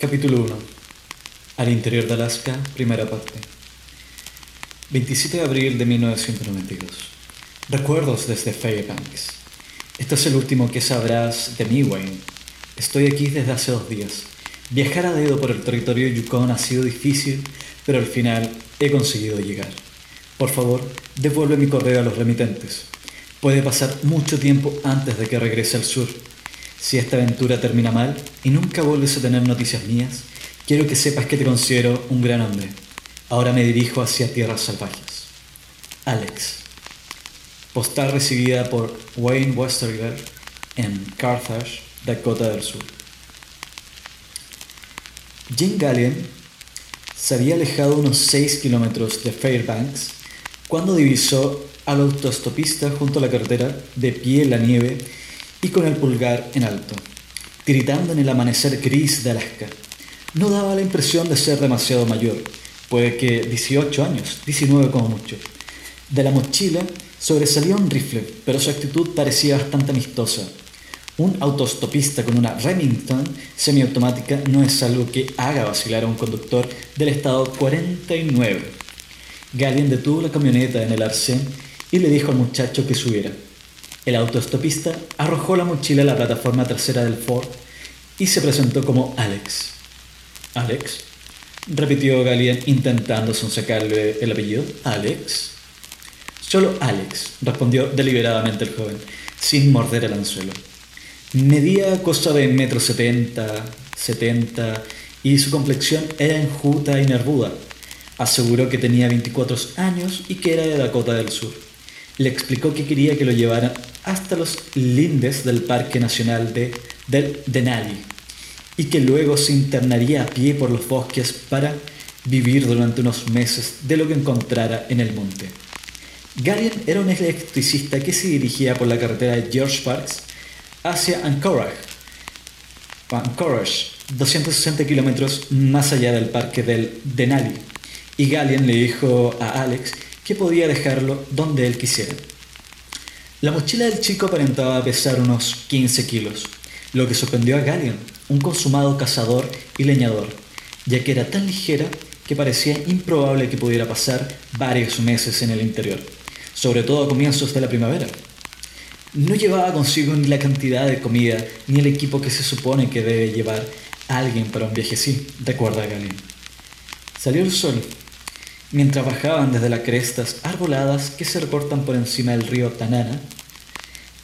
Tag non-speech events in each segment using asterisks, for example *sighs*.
Capítulo 1. Al interior de Alaska, primera parte. 27 de abril de 1992. Recuerdos desde Fairbanks. Esto es el último que sabrás de mí, Wayne. Estoy aquí desde hace dos días. Viajar a dedo por el territorio Yukon ha sido difícil, pero al final he conseguido llegar. Por favor, devuelve mi correo a los remitentes. Puede pasar mucho tiempo antes de que regrese al sur si esta aventura termina mal y nunca vuelves a tener noticias mías, quiero que sepas que te considero un gran hombre. Ahora me dirijo hacia tierras salvajes. Alex. Postal recibida por Wayne Westerger en Carthage, Dakota del Sur. Jim Gallion se había alejado unos 6 kilómetros de Fairbanks cuando divisó al autostopista junto a la carretera, de pie en la nieve y con el pulgar en alto, gritando en el amanecer gris de Alaska. No daba la impresión de ser demasiado mayor, puede que 18 años, 19 como mucho. De la mochila sobresalía un rifle, pero su actitud parecía bastante amistosa. Un autostopista con una Remington semiautomática no es algo que haga vacilar a un conductor del estado 49. Gallien detuvo la camioneta en el arcén y le dijo al muchacho que subiera. El autoestopista arrojó la mochila a la plataforma trasera del Ford y se presentó como Alex. ¿Alex? repitió Galien intentando sonsacarle el apellido. ¿Alex? Solo Alex, respondió deliberadamente el joven, sin morder el anzuelo. Medía cosa de metro setenta, setenta, y su complexión era enjuta y nervuda. Aseguró que tenía 24 años y que era de Dakota del Sur. Le explicó que quería que lo llevara hasta los lindes del Parque Nacional de, del Denali y que luego se internaría a pie por los bosques para vivir durante unos meses de lo que encontrara en el monte. Garian era un electricista que se dirigía por la carretera de George Parks hacia Anchorage, Anchorage 260 kilómetros más allá del parque del Denali, y Gallian le dijo a Alex que podía dejarlo donde él quisiera. La mochila del chico aparentaba pesar unos 15 kilos, lo que sorprendió a Gallion, un consumado cazador y leñador, ya que era tan ligera que parecía improbable que pudiera pasar varios meses en el interior, sobre todo a comienzos de la primavera. No llevaba consigo ni la cantidad de comida ni el equipo que se supone que debe llevar alguien para un viaje así, recuerda Gallion. Salió el sol Mientras bajaban desde las crestas arboladas que se recortan por encima del río Tanana,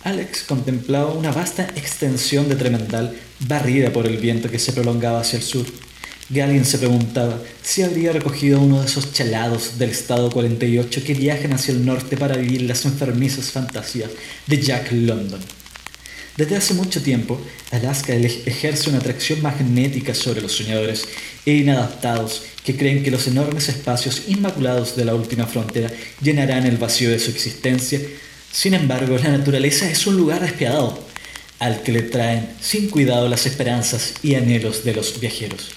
Alex contemplaba una vasta extensión de tremendal barrida por el viento que se prolongaba hacia el sur. Gallien se preguntaba si habría recogido uno de esos chalados del estado 48 que viajan hacia el norte para vivir las enfermizas fantasías de Jack London. Desde hace mucho tiempo, Alaska ejerce una atracción magnética sobre los soñadores e inadaptados que creen que los enormes espacios inmaculados de la última frontera llenarán el vacío de su existencia. Sin embargo, la naturaleza es un lugar despiadado, al que le traen sin cuidado las esperanzas y anhelos de los viajeros.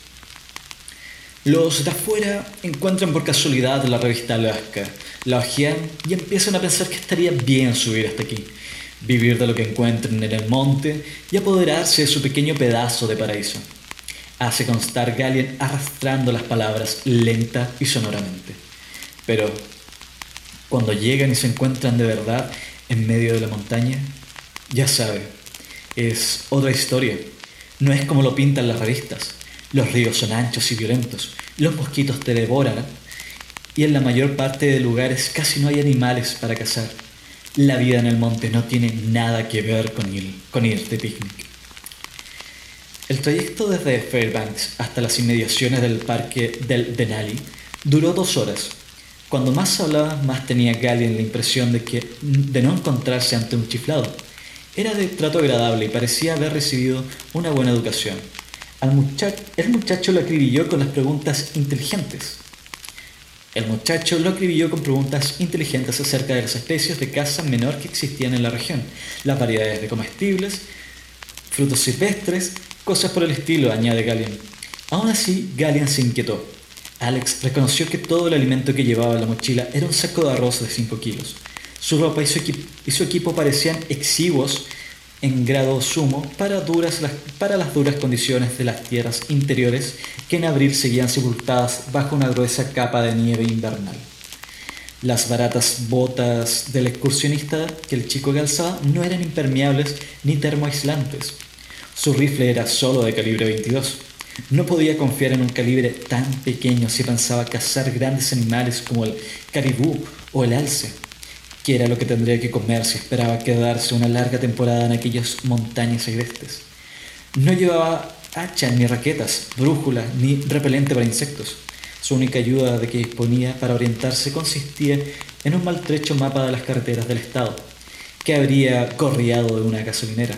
Los de afuera encuentran por casualidad la revista Alaska, la ojean y empiezan a pensar que estaría bien subir hasta aquí vivir de lo que encuentren en el monte y apoderarse de su pequeño pedazo de paraíso. Hace constar Galien arrastrando las palabras lenta y sonoramente. Pero cuando llegan y se encuentran de verdad en medio de la montaña, ya sabe, es otra historia. No es como lo pintan las revistas. Los ríos son anchos y violentos, los mosquitos te devoran y en la mayor parte de lugares casi no hay animales para cazar la vida en el monte no tiene nada que ver con ir, con ir de picnic. El trayecto desde Fairbanks hasta las inmediaciones del parque del Denali duró dos horas. Cuando más hablaba, más tenía Gallien la impresión de, que, de no encontrarse ante un chiflado. Era de trato agradable y parecía haber recibido una buena educación. El muchacho lo acribilló con las preguntas inteligentes. El muchacho lo acribilló con preguntas inteligentes acerca de las especies de caza menor que existían en la región, las variedades de comestibles, frutos silvestres, cosas por el estilo, añade Gallian. Aún así, Gallian se inquietó. Alex reconoció que todo el alimento que llevaba en la mochila era un saco de arroz de 5 kilos. Su ropa y su, y su equipo parecían exiguos en grado sumo para, duras, para las duras condiciones de las tierras interiores que en abril seguían sepultadas bajo una gruesa capa de nieve invernal. Las baratas botas del excursionista que el chico calzaba no eran impermeables ni termoaislantes. Su rifle era solo de calibre 22. No podía confiar en un calibre tan pequeño si pensaba cazar grandes animales como el caribú o el alce, que era lo que tendría que comer si esperaba quedarse una larga temporada en aquellas montañas agrestes. No llevaba hacha ni raquetas, brújula ni repelente para insectos. Su única ayuda de que disponía para orientarse consistía en un maltrecho mapa de las carreteras del estado, que habría corriado de una gasolinera.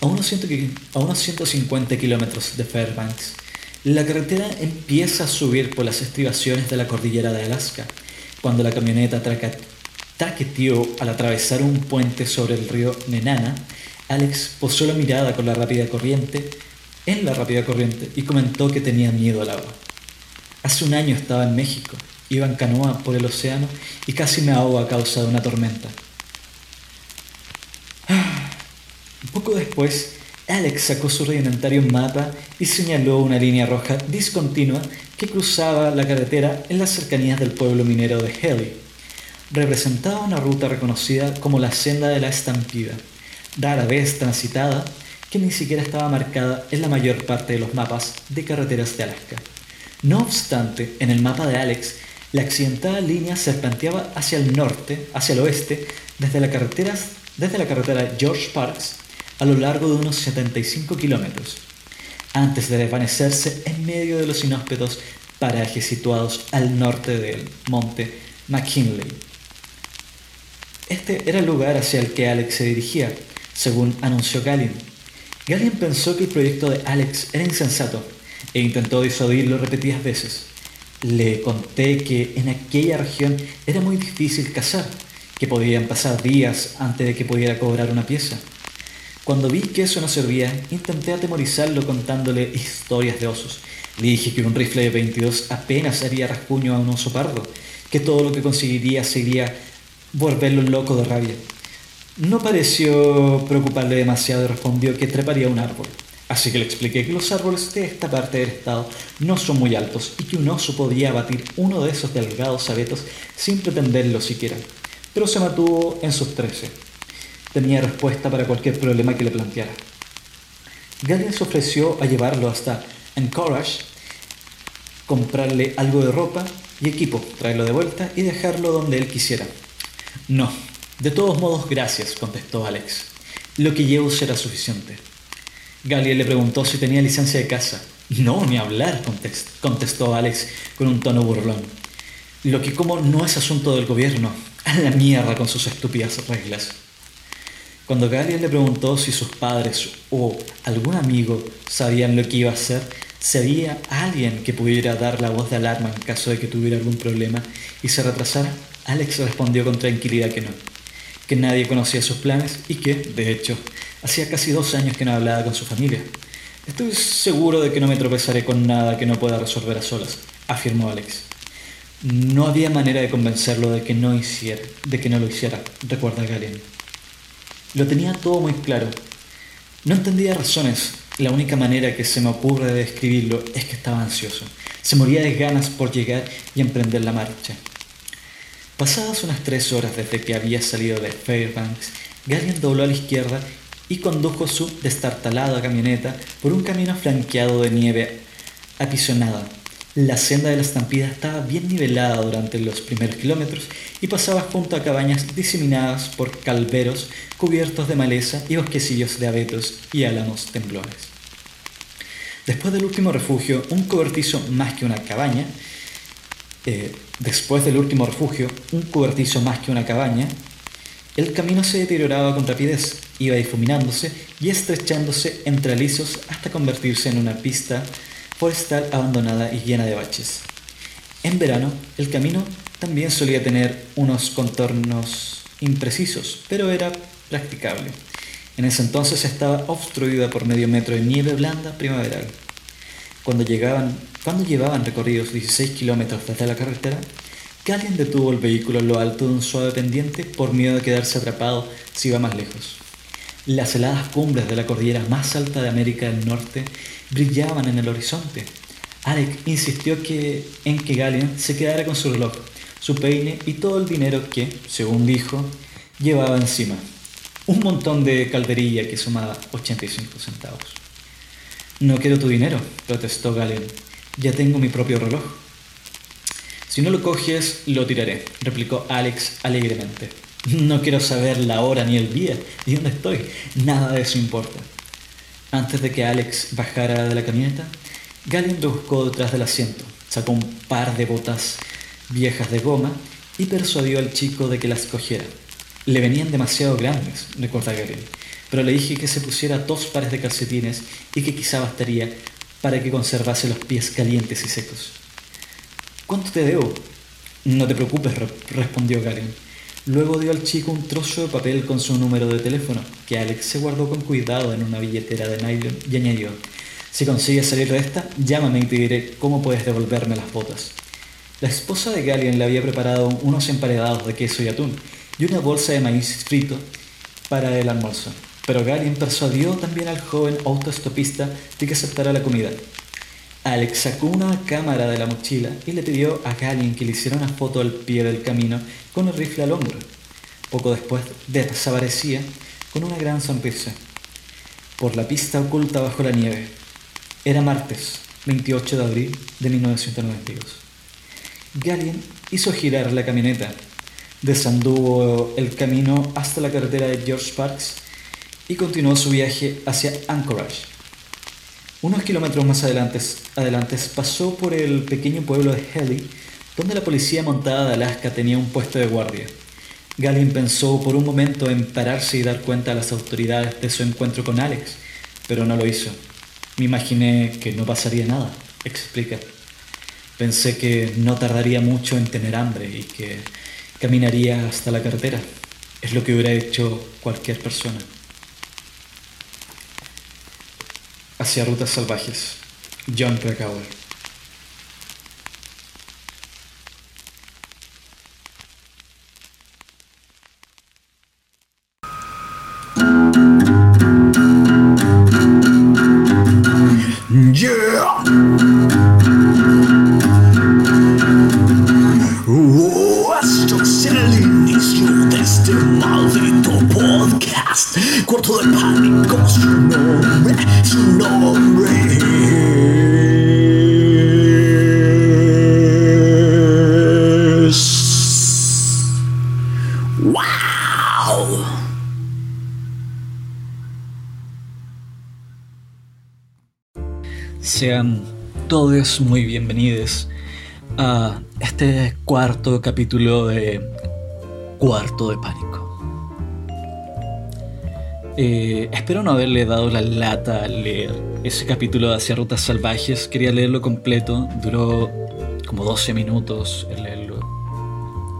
A unos, a unos 150 kilómetros de Fairbanks, la carretera empieza a subir por las estribaciones de la cordillera de Alaska, cuando la camioneta traqueteó al atravesar un puente sobre el río Nenana, Alex posó la mirada con la rápida corriente, en la rápida corriente, y comentó que tenía miedo al agua. Hace un año estaba en México, iba en canoa por el océano y casi me ahogo a causa de una tormenta. Un poco después, Alex sacó su rudimentario mapa y señaló una línea roja discontinua que cruzaba la carretera en las cercanías del pueblo minero de Haley. Representaba una ruta reconocida como la senda de la estampida, rara vez transitada, que ni siquiera estaba marcada en la mayor parte de los mapas de carreteras de Alaska. No obstante, en el mapa de Alex, la accidentada línea serpenteaba hacia el norte, hacia el oeste, desde la carretera, desde la carretera George Parks a lo largo de unos 75 kilómetros, antes de desvanecerse en medio de los inhóspitos parajes situados al norte del monte McKinley. Este era el lugar hacia el que Alex se dirigía, según anunció Gallien. Gallien pensó que el proyecto de Alex era insensato e intentó disuadirlo repetidas veces. Le conté que en aquella región era muy difícil cazar, que podían pasar días antes de que pudiera cobrar una pieza. Cuando vi que eso no servía, intenté atemorizarlo contándole historias de osos. Le dije que un rifle de 22 apenas haría rasguño a un oso pardo, que todo lo que conseguiría sería volverlo loco de rabia. No pareció preocuparle demasiado y respondió que treparía un árbol. Así que le expliqué que los árboles de esta parte del estado no son muy altos y que un oso podía abatir uno de esos delgados abetos sin pretenderlo siquiera. Pero se mantuvo en sus trece. Tenía respuesta para cualquier problema que le planteara. Gallien se ofreció a llevarlo hasta Encourage, comprarle algo de ropa y equipo, traerlo de vuelta y dejarlo donde él quisiera. No, de todos modos, gracias, contestó Alex. Lo que llevo será suficiente. Galiel le preguntó si tenía licencia de casa. No, ni hablar, contestó Alex con un tono burlón. Lo que como no es asunto del gobierno. A la mierda con sus estúpidas reglas. Cuando Galiel le preguntó si sus padres o algún amigo sabían lo que iba a hacer, si había alguien que pudiera dar la voz de alarma en caso de que tuviera algún problema y se retrasara, Alex respondió con tranquilidad que no, que nadie conocía sus planes y que, de hecho, Hacía casi dos años que no hablaba con su familia. Estoy seguro de que no me tropezaré con nada que no pueda resolver a solas, afirmó Alex. No había manera de convencerlo de que no hiciera, de que no lo hiciera, recuerda Galen. Lo tenía todo muy claro. No entendía razones. La única manera que se me ocurre de describirlo es que estaba ansioso. Se moría de ganas por llegar y emprender la marcha. Pasadas unas tres horas desde que había salido de Fairbanks, Galen dobló a la izquierda y condujo su destartalada camioneta por un camino flanqueado de nieve apisonada. La senda de la estampida estaba bien nivelada durante los primeros kilómetros y pasaba junto a cabañas diseminadas por calveros cubiertos de maleza y bosquecillos de abetos y álamos temblones. Después del último refugio, un cobertizo más que una cabaña, eh, después del último refugio, un cobertizo más que una cabaña, el camino se deterioraba con rapidez, iba difuminándose y estrechándose entre alisos hasta convertirse en una pista forestal abandonada y llena de baches. En verano, el camino también solía tener unos contornos imprecisos, pero era practicable. En ese entonces estaba obstruida por medio metro de nieve blanda primaveral. Cuando, llegaban, cuando llevaban recorridos 16 kilómetros desde la carretera, alguien detuvo el vehículo en lo alto de un suave pendiente por miedo de quedarse atrapado si iba más lejos. Las heladas cumbres de la cordillera más alta de América del Norte brillaban en el horizonte. Alec insistió que, en que Gallian se quedara con su reloj, su peine y todo el dinero que, según dijo, llevaba encima. Un montón de calderilla que sumaba 85 centavos. No quiero tu dinero, protestó Gallian. Ya tengo mi propio reloj. Si no lo coges, lo tiraré, replicó Alex alegremente. No quiero saber la hora ni el día, ni dónde estoy. Nada de eso importa. Antes de que Alex bajara de la camioneta, lo buscó detrás del asiento, sacó un par de botas viejas de goma y persuadió al chico de que las cogiera. Le venían demasiado grandes, recuerda Gallian, pero le dije que se pusiera dos pares de calcetines y que quizá bastaría para que conservase los pies calientes y secos. ¿Cuánto te debo? No te preocupes, respondió Gallian. Luego dio al chico un trozo de papel con su número de teléfono, que Alex se guardó con cuidado en una billetera de nylon y añadió, si consigues salir de esta, llámame y te diré cómo puedes devolverme las botas. La esposa de Gallian le había preparado unos emparedados de queso y atún y una bolsa de maíz frito para el almuerzo, pero Gallian persuadió también al joven autoestopista de que aceptara la comida. Alex sacó una cámara de la mochila y le pidió a Gallian que le hiciera una foto al pie del camino con el rifle al hombro. Poco después desaparecía con una gran sonrisa. Por la pista oculta bajo la nieve. Era martes, 28 de abril de 1992. Gallian hizo girar la camioneta, desanduvo el camino hasta la carretera de George Parks y continuó su viaje hacia Anchorage. Unos kilómetros más adelante, adelante pasó por el pequeño pueblo de Helly, donde la policía montada de Alaska tenía un puesto de guardia. Gallin pensó por un momento en pararse y dar cuenta a las autoridades de su encuentro con Alex, pero no lo hizo. Me imaginé que no pasaría nada, explica. Pensé que no tardaría mucho en tener hambre y que caminaría hasta la carretera. Es lo que hubiera hecho cualquier persona. Hacia rutas salvajes. John Krakauer. Muy bienvenidos a este cuarto capítulo de Cuarto de Pánico. Eh, espero no haberle dado la lata al leer ese capítulo de Hacia Rutas Salvajes. Quería leerlo completo, duró como 12 minutos el leerlo.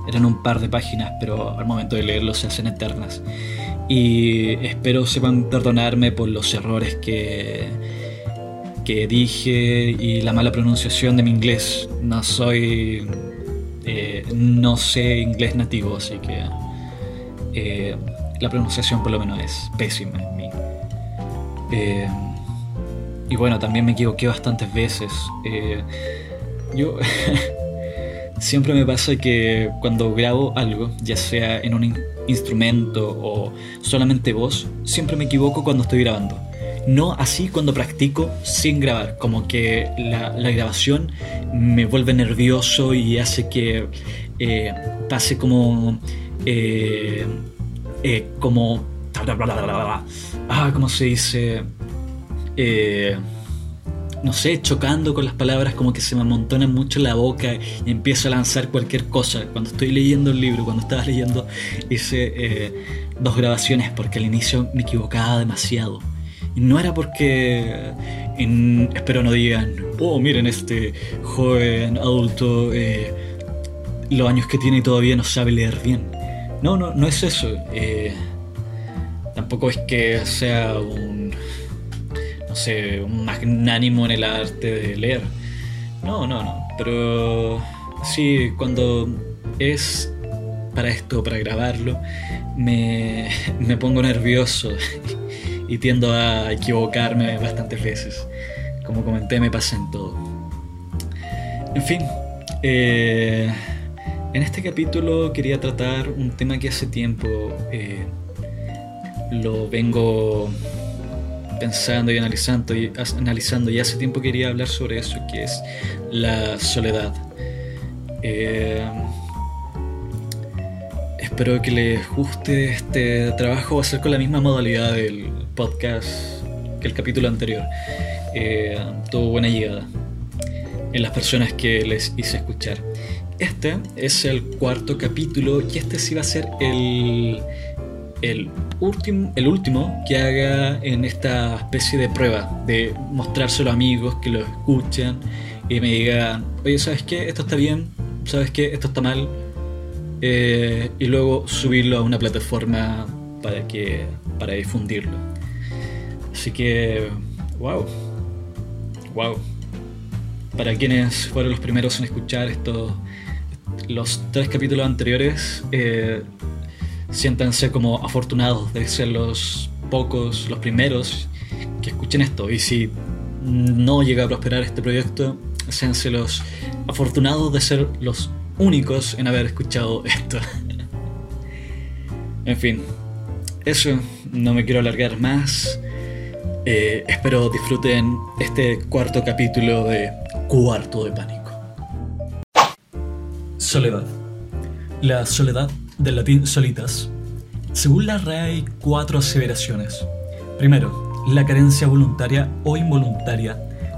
Eran un par de páginas, pero al momento de leerlo se hacen eternas. Y espero sepan perdonarme por los errores que que dije y la mala pronunciación de mi inglés. No soy. Eh, no sé inglés nativo, así que. Eh, la pronunciación por lo menos es pésima en mí. Eh, y bueno, también me equivoqué bastantes veces. yo. *laughs* siempre me pasa que cuando grabo algo, ya sea en un instrumento o solamente voz, siempre me equivoco cuando estoy grabando no así cuando practico sin grabar, como que la, grabación me vuelve nervioso y hace que eh, pase como... Eh, eh, como... Ah, ¿cómo se dice? no sé, chocando con las palabras, como que se me amontonan mucho la boca y empiezo a lanzar cualquier cosa. Cuando estoy leyendo el libro, cuando estaba leyendo, hice dos grabaciones porque al inicio me equivocaba demasiado no era porque, espero no digan, oh, miren este joven adulto, eh, los años que tiene y todavía no sabe leer bien. No, no, no es eso. Eh, tampoco es que sea un, no sé, un magnánimo en el arte de leer. No, no, no. Pero sí, cuando es para esto, para grabarlo, me, me pongo nervioso *laughs* y tiendo a equivocarme bastantes veces. Como comenté, me pasa en todo. En fin, eh, en este capítulo quería tratar un tema que hace tiempo eh, lo vengo pensando y analizando y, analizando y hace tiempo quería hablar sobre eso, que es la soledad. Eh, espero que les guste este trabajo, va a ser con la misma modalidad del podcast que el capítulo anterior. Eh, tuvo buena llegada en las personas que les hice escuchar. Este es el cuarto capítulo y este sí va a ser el, el, último, el último que haga en esta especie de prueba, de mostrárselo a amigos que lo escuchan y me digan, oye, ¿sabes qué? Esto está bien, ¿sabes qué? Esto está mal. Eh, y luego subirlo a una plataforma para, que, para difundirlo. Así que, wow, wow. Para quienes fueron los primeros en escuchar estos, los tres capítulos anteriores, eh, siéntanse como afortunados de ser los pocos, los primeros que escuchen esto. Y si no llega a prosperar este proyecto, séanse los afortunados de ser los únicos en haber escuchado *laughs* esto. en fin, eso, no me quiero alargar más. Eh, espero disfruten este cuarto capítulo de Cuarto de Pánico. Soledad. La soledad del latín solitas. Según la RAE hay cuatro aseveraciones. Primero, la carencia voluntaria o involuntaria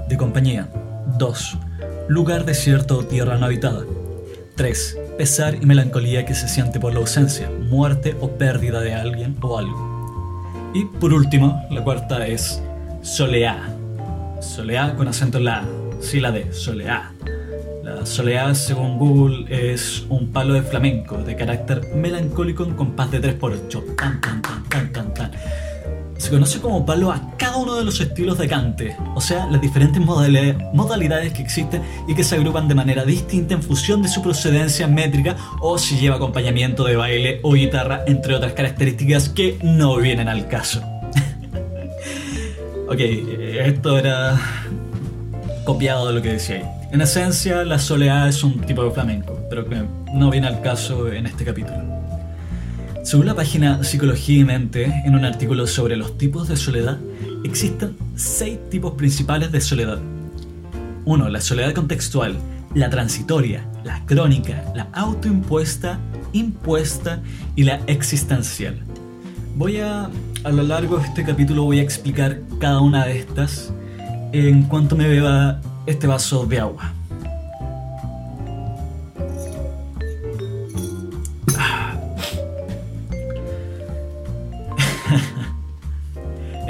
de compañía. 2. Lugar desierto o tierra no habitada. 3. Pesar y melancolía que se siente por la ausencia, muerte o pérdida de alguien o algo. Y por último, la cuarta es soleá. Soleá con acento en la A, sí la D, soleá. La soleá, según Google, es un palo de flamenco de carácter melancólico en compás de 3x8. Tan, tan, tan, tan, tan, tan. Se conoce como palo a cada uno de los estilos de cante, o sea, las diferentes modalidades que existen y que se agrupan de manera distinta en función de su procedencia métrica o si lleva acompañamiento de baile o guitarra, entre otras características que no vienen al caso. *laughs* ok, esto era copiado de lo que decía ahí. En esencia, la soleá es un tipo de flamenco, pero que no viene al caso en este capítulo. Según la página Psicología y Mente, en un artículo sobre los tipos de soledad, existen seis tipos principales de soledad. 1. La soledad contextual, la transitoria, la crónica, la autoimpuesta, impuesta y la existencial. Voy a, a lo largo de este capítulo voy a explicar cada una de estas en cuanto me beba este vaso de agua.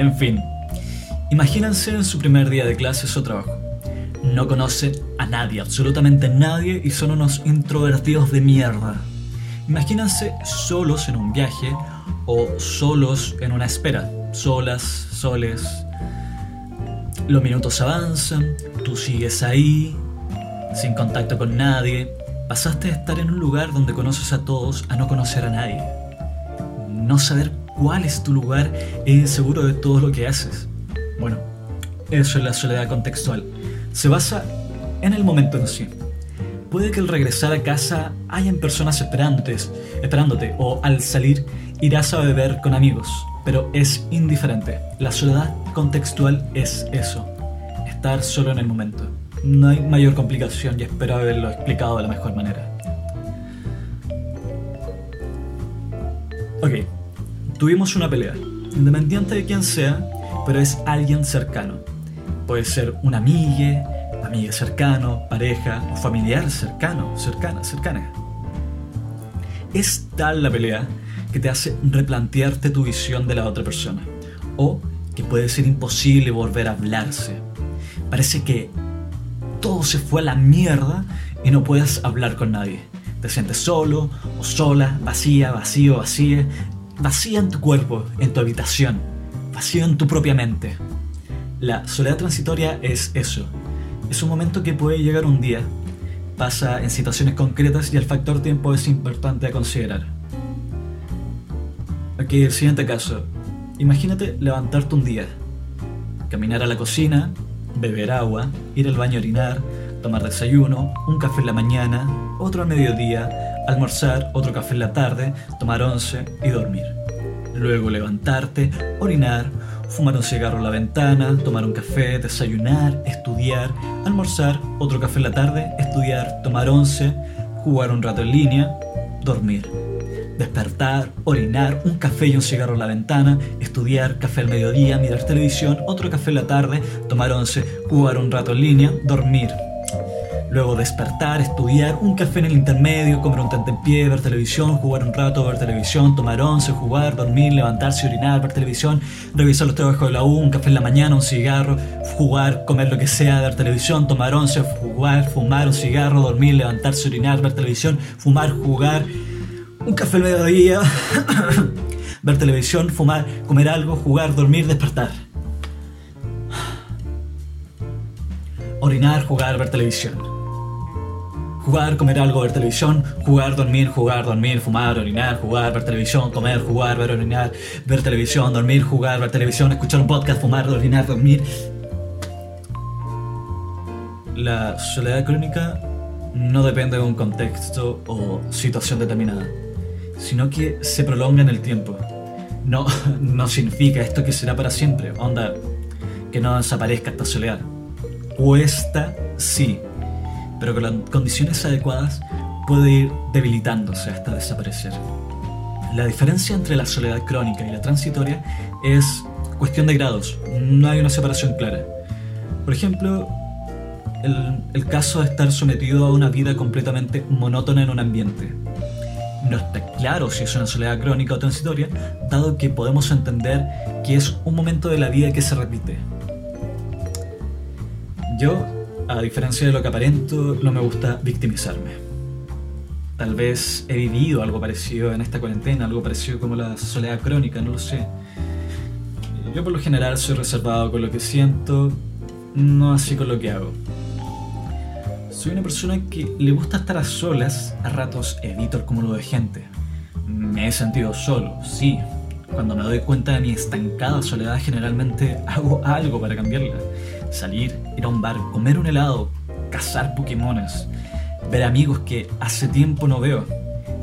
En fin, imagínense en su primer día de clases o trabajo. No conocen a nadie, absolutamente nadie, y son unos introvertidos de mierda. Imagínense solos en un viaje o solos en una espera, solas, soles, los minutos avanzan, tú sigues ahí, sin contacto con nadie. Pasaste de estar en un lugar donde conoces a todos a no conocer a nadie. No saber cuál es tu lugar e inseguro de todo lo que haces. Bueno, eso es la soledad contextual. Se basa en el momento en sí. Puede que al regresar a casa hayan personas esperándote, esperándote o al salir irás a beber con amigos, pero es indiferente. La soledad contextual es eso, estar solo en el momento. No hay mayor complicación y espero haberlo explicado de la mejor manera. Ok, tuvimos una pelea, independiente de quién sea, pero es alguien cercano. Puede ser una amiga, amiga cercano, pareja o familiar cercano, cercana, cercana. Es tal la pelea que te hace replantearte tu visión de la otra persona. O que puede ser imposible volver a hablarse. Parece que todo se fue a la mierda y no puedes hablar con nadie. Te sientes solo o sola, vacía, vacío, vacía, vacía en tu cuerpo, en tu habitación, vacío en tu propia mente. La soledad transitoria es eso. Es un momento que puede llegar un día, pasa en situaciones concretas y el factor tiempo es importante a considerar. Aquí el siguiente caso. Imagínate levantarte un día, caminar a la cocina, beber agua, ir al baño a orinar, tomar desayuno, un café en la mañana, otro al mediodía, almorzar, otro café en la tarde, tomar once y dormir. Luego levantarte, orinar, fumar un cigarro en la ventana, tomar un café, desayunar, estudiar, almorzar, otro café en la tarde, estudiar, tomar once, jugar un rato en línea, dormir. Despertar, orinar, un café y un cigarro en la ventana, estudiar, café al mediodía, mirar televisión, otro café en la tarde, tomar once, jugar un rato en línea, dormir. Luego despertar, estudiar, un café en el intermedio, comer un pie, ver televisión, jugar un rato, ver televisión, tomar once, jugar, dormir, levantarse, orinar, ver televisión, revisar los trabajos de la U, un café en la mañana, un cigarro, jugar, comer lo que sea, ver televisión, tomar once, jugar, fumar un cigarro, dormir, levantarse, orinar, ver televisión, fumar, jugar, un café al mediodía, *coughs* ver televisión, fumar, comer algo, jugar, dormir, despertar. Orinar, jugar, ver televisión. Jugar, comer algo, ver televisión, jugar, dormir, jugar, dormir, fumar, orinar, jugar, ver televisión, comer, jugar, ver orinar, ver televisión, dormir, jugar, ver televisión, escuchar un podcast, fumar, orinar, dormir. La soledad crónica no depende de un contexto o situación determinada, sino que se prolonga en el tiempo. No, *laughs* no significa esto que será para siempre, onda, que no desaparezca esta soledad. Cuesta, sí, pero con las condiciones adecuadas puede ir debilitándose hasta desaparecer. La diferencia entre la soledad crónica y la transitoria es cuestión de grados, no hay una separación clara. Por ejemplo, el, el, caso de estar sometido a una vida completamente monótona en un ambiente. No está claro si es una soledad crónica o transitoria, dado que podemos entender que es un momento de la vida que se repite. Yo a diferencia de lo que aparento, no me gusta victimizarme. Tal vez he vivido algo parecido en esta cuarentena, algo parecido como la soledad crónica, no lo sé. Yo por lo general soy reservado con lo que siento, no así con lo que hago. Soy una persona que le gusta estar a solas, a ratos evito el cúmulo de gente. Me he sentido solo, sí. Cuando me doy cuenta de mi estancada soledad generalmente *laughs* hago algo para cambiarla salir, ir a un bar, comer un helado, cazar Pokémones, ver amigos que hace tiempo no veo,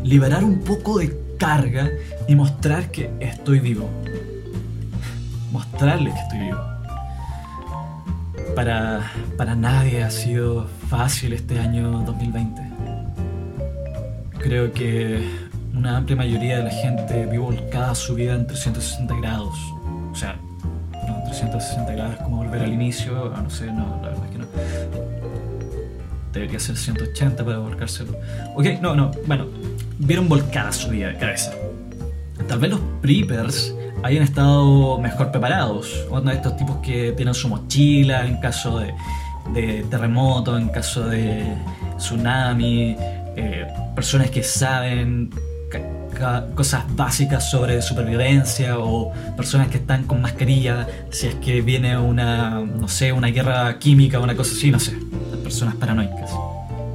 liberar un poco de carga y mostrar que estoy vivo. Mostrarles que estoy vivo. Para, para nadie ha sido fácil este año 2020. Creo que una amplia mayoría de la gente vive volcada su vida en 360 grados. O sea, 360 grados como volver al inicio, no sé, no, la verdad es que no. Debería ser 180 para volcárselo. Ok, no, no, bueno, vieron volcada su vida de cabeza. Tal vez los preppers hayan estado mejor preparados. De estos tipos que tienen su mochila en caso de, de terremoto, en caso de tsunami, eh, personas que saben cosas básicas sobre supervivencia o personas que están con mascarilla, si es que viene una, no sé, una guerra química o una cosa así, no sé, personas paranoicas.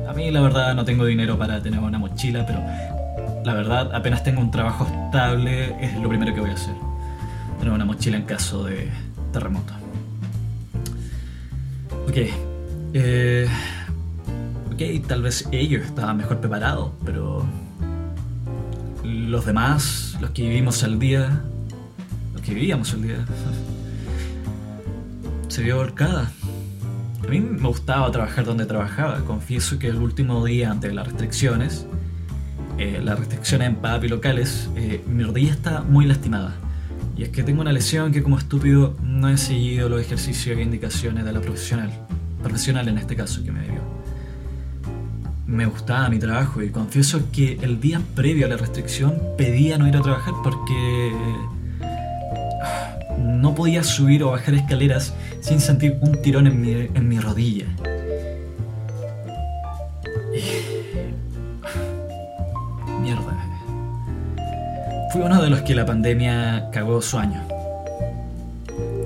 A mí la verdad no tengo dinero para tener una mochila, pero la verdad apenas tengo un trabajo estable es lo primero que voy a hacer. Tener una mochila en caso de terremoto. Ok. Eh, ok, tal vez ellos estaban mejor preparados, pero los demás, los que vivimos al día, los que vivíamos al día, *laughs* se vio volcada. A mí me gustaba trabajar donde trabajaba. Confieso que el último día antes de las restricciones, eh, las restricciones en PAP y locales, eh, mi rodilla está muy lastimada. Y es que tengo una lesión que como estúpido no he seguido los ejercicios e indicaciones de la profesional, profesional en este caso que me dio me gustaba mi trabajo y confieso que el día previo a la restricción pedía no ir a trabajar porque ah, no podía subir o bajar escaleras sin sentir un tirón en mi, en mi rodilla. Mierda. Fui uno de los que la pandemia cagó su año.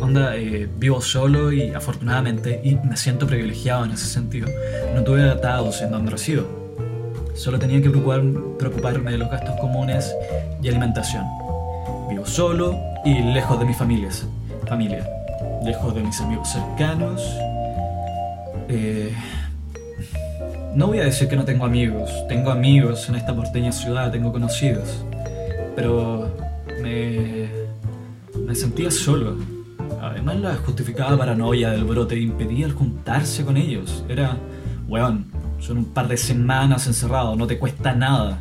Onda, eh, vivo solo y afortunadamente, y me siento privilegiado en ese sentido, no tuve atados en donde resido. Solo tenía que preocuparme de los gastos comunes y alimentación. Vivo solo y lejos de mis familias, familia, lejos de mis amigos cercanos. Eh, no voy a decir que no tengo amigos, tengo amigos en esta porteña ciudad, tengo conocidos, pero me, me sentía solo. Además la justificada paranoia del brote impedía el juntarse con ellos. Era, weón, son un par de semanas encerrado, no te cuesta nada.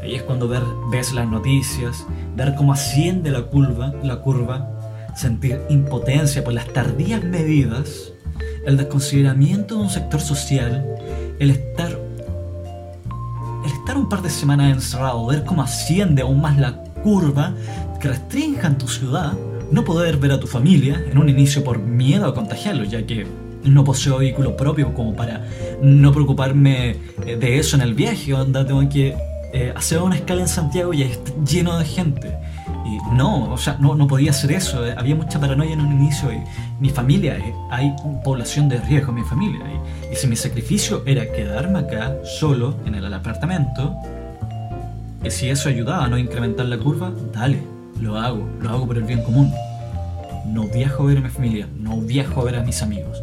Ahí es cuando ver, ves las noticias, ver cómo asciende la curva, la curva, sentir impotencia por las tardías medidas, el desconsideramiento de un sector social, el estar el estar un par de semanas encerrado, ver cómo asciende aún más la curva que restrinja en tu ciudad, no poder ver a tu familia en un inicio por miedo a contagiarlo, ya que no poseo vehículo propio como para no preocuparme eh, de eso en el viaje, onda tengo que eh, hacer una escala en Santiago y está lleno de gente. Y no, o sea, no, no podía hacer eso. Eh, había mucha paranoia en un inicio. Y mi familia, hay población de riesgo en mi familia. Y, y, si mi sacrificio era quedarme acá solo en el apartamento, y si eso ayudaba a no incrementar la curva, dale, lo hago, lo hago por el bien común. No viajo a ver a mi familia, no viajo a ver a mis amigos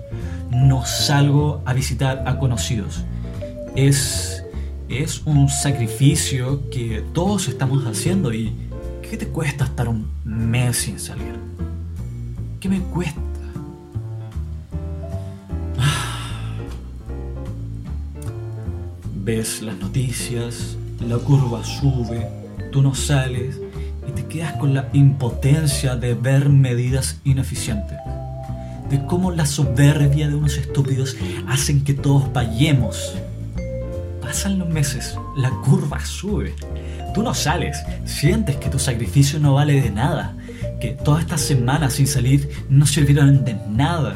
no salgo a visitar a conocidos. Es, es un sacrificio que todos estamos haciendo y ¿qué te cuesta estar un mes sin salir? ¿Qué me cuesta? Ves las noticias, la curva sube, tú no sales te quedas con la impotencia de ver medidas ineficientes de cómo la soberbia de unos estúpidos hacen que todos vayamos. Pasan los meses, la curva sube. Tú no sales, sientes que tu sacrificio no vale de nada, que todas estas semanas sin salir no sirvieron de nada.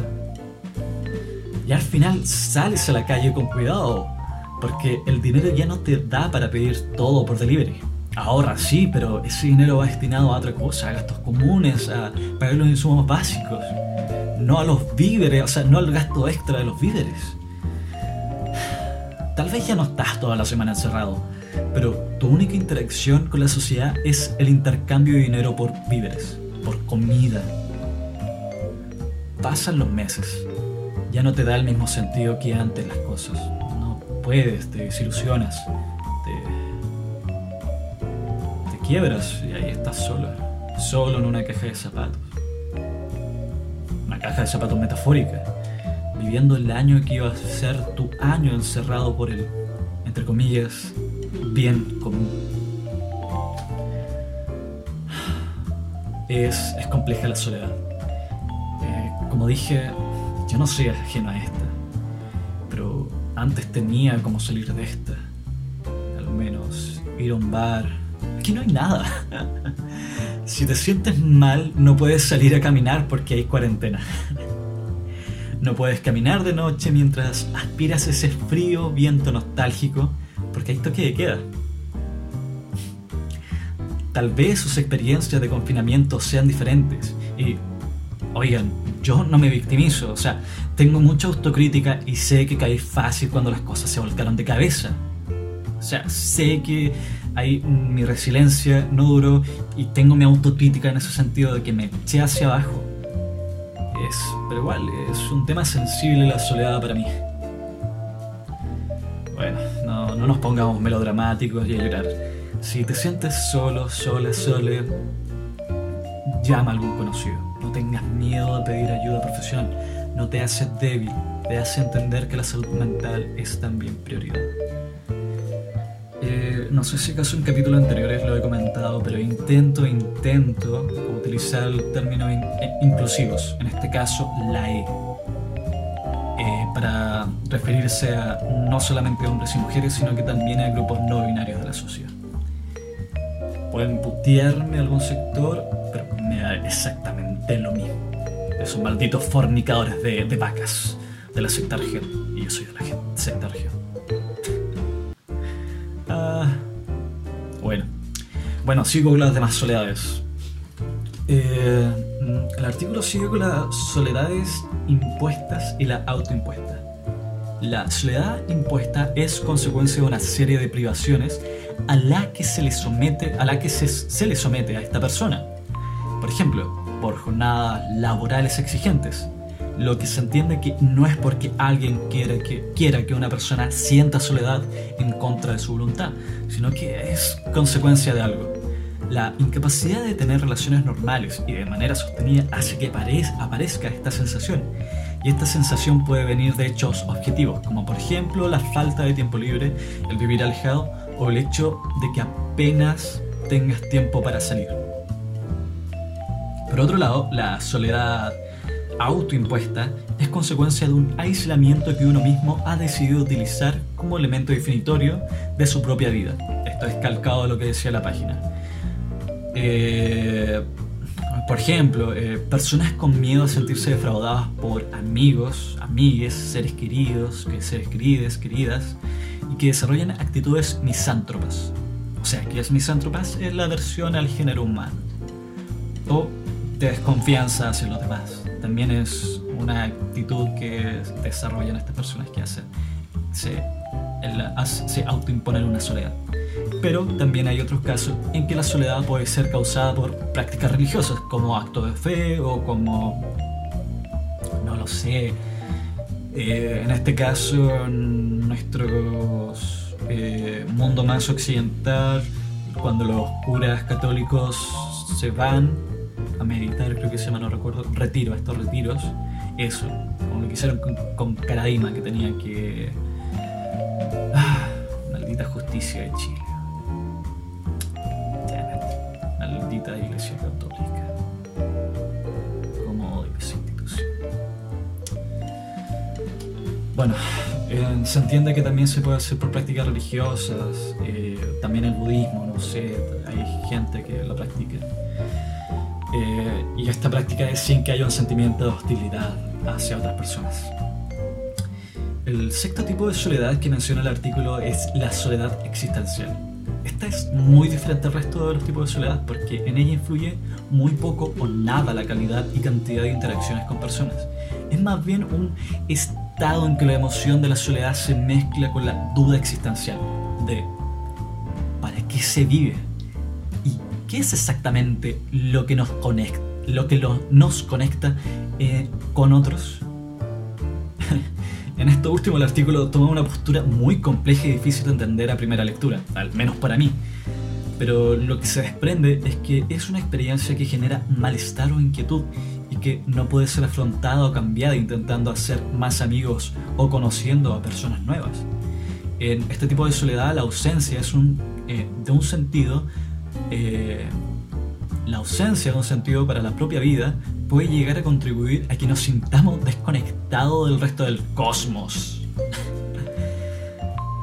Y al final sales a la calle con cuidado, porque el dinero ya no te da para pedir todo por delivery. Ahora sí, pero ese dinero va destinado a otra cosa, a gastos comunes, a pagar los insumos básicos no a los víveres, o sea, no al gasto extra de los víveres. Tal vez ya no estás toda la semana encerrado, pero tu única interacción con la sociedad es el intercambio de dinero por víveres, por comida. Pasan los meses, ya no te da el mismo sentido que antes las cosas. No puedes, te desilusionas, quiebras y ahí estás solo, solo en una caja de zapatos caja de zapatos metafórica, viviendo el año que iba a ser tu año encerrado por el, entre comillas, bien común. Es, es compleja la soledad. Eh, como dije, yo no soy ajeno a esta, pero antes tenía como salir de esta. Al menos ir a un bar. Aquí no hay nada. Si te sientes mal, no puedes salir a caminar porque hay cuarentena. No puedes caminar de noche mientras aspiras ese frío viento nostálgico porque hay toque de queda. Tal vez sus experiencias de confinamiento sean diferentes y, oigan, yo no me victimizo, o sea, tengo mucha autocrítica y sé que caí fácil cuando las cosas se volcaron de cabeza. O sea, sé que ahí mi resiliencia no duró y tengo mi autocrítica en ese sentido de que me eché hacia abajo. Es, pero igual, es un tema sensible la soledad para mí. Bueno, no, no nos pongamos melodramáticos y a llorar. Si te sientes solo, sola, sole, llama a algún conocido. No tengas miedo de pedir ayuda profesional. No te hace débil, te hace entender que la salud mental es también prioridad. No sé si acaso en capítulos anteriores lo he comentado, pero intento, intento utilizar términos eh, inclusivos, en este caso la E, eh, para referirse a no solamente hombres y mujeres, sino que también a grupos no binarios de la sociedad. Pueden putearme algún sector, pero me da exactamente lo mismo. Esos malditos fornicadores de, vacas de la secta. Y yo soy de la secta. Bueno, sigo con las demás soledades. Eh, el artículo sigue con las soledades impuestas y la autoimpuesta. La soledad impuesta es consecuencia de una serie de privaciones a la que se le somete, a la que se, se le somete a esta persona. Por ejemplo, por jornadas laborales exigentes, lo que se entiende que no es porque alguien quiera que, quiera que una persona sienta soledad en contra de su voluntad, sino que es consecuencia de algo. La incapacidad de tener relaciones normales y de manera sostenida hace que aparezca esta sensación. Y esta sensación puede venir de hechos objetivos, como por ejemplo la falta de tiempo libre, el vivir alejado o el hecho de que apenas tengas tiempo para salir. Por otro lado, la soledad autoimpuesta es consecuencia de un aislamiento que uno mismo ha decidido utilizar como elemento definitorio de su propia vida. Esto es calcado de lo que decía la página. Eh, por ejemplo, eh, personas con miedo a sentirse defraudadas por amigos, amigues, seres queridos, que seres queridas, queridas, y que desarrollan actitudes misántropas. O sea, que es misántropas es la versión al género humano. O de desconfianza hacia los demás. También es una actitud que desarrollan estas personas que hacen, se, se autoimponen una soledad. Pero también hay otros casos en que la soledad puede ser causada por prácticas religiosas, como acto de fe o como, no lo sé, eh, en este caso en nuestro eh, mundo más occidental, cuando los curas católicos se van a meditar, creo que se llama, no recuerdo, retiro, estos retiros, eso, como lo que hicieron con, con Caradima, que tenía que... Ah, maldita justicia de Chile. Iglesia católica. Como institución. Bueno, eh, se entiende que también se puede hacer por prácticas religiosas, eh, también el budismo, no sé, hay gente que lo practica. Eh, y esta práctica es sin que haya un sentimiento de hostilidad hacia otras personas. El sexto tipo de soledad que menciona el artículo es la soledad existencial. Esta es muy diferente al resto de los tipos de soledad porque en ella influye muy poco o nada la calidad y cantidad de interacciones con personas. Es más bien un estado en que la emoción de la soledad se mezcla con la duda existencial de ¿para qué se vive? ¿qué es exactamente lo que nos conecta, lo que nos conecta eh, con otros? *laughs* en esto último el artículo toma una postura muy compleja y difícil de entender a primera lectura, al menos para mí. Pero lo que se desprende es que es una experiencia que genera malestar o inquietud y que no puede ser afrontada o cambiada intentando hacer más amigos o conociendo a personas nuevas. En este tipo de soledad la ausencia es un, eh, de un sentido eh, la ausencia de un sentido para la propia vida puede llegar a contribuir a que nos sintamos desconectados del resto del cosmos.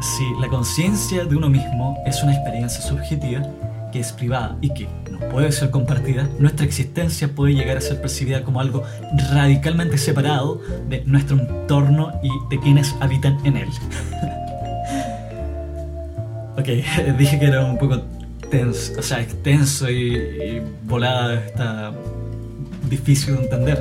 si la conciencia de uno mismo es una experiencia subjetiva que es privada y que no puede ser compartida, nuestra existencia puede llegar a ser percibida como algo radicalmente separado de nuestro entorno y de quienes habitan en él. *laughs* ok, *laughs* dije que era un poco o sea, extenso y, volada, está difícil de entender.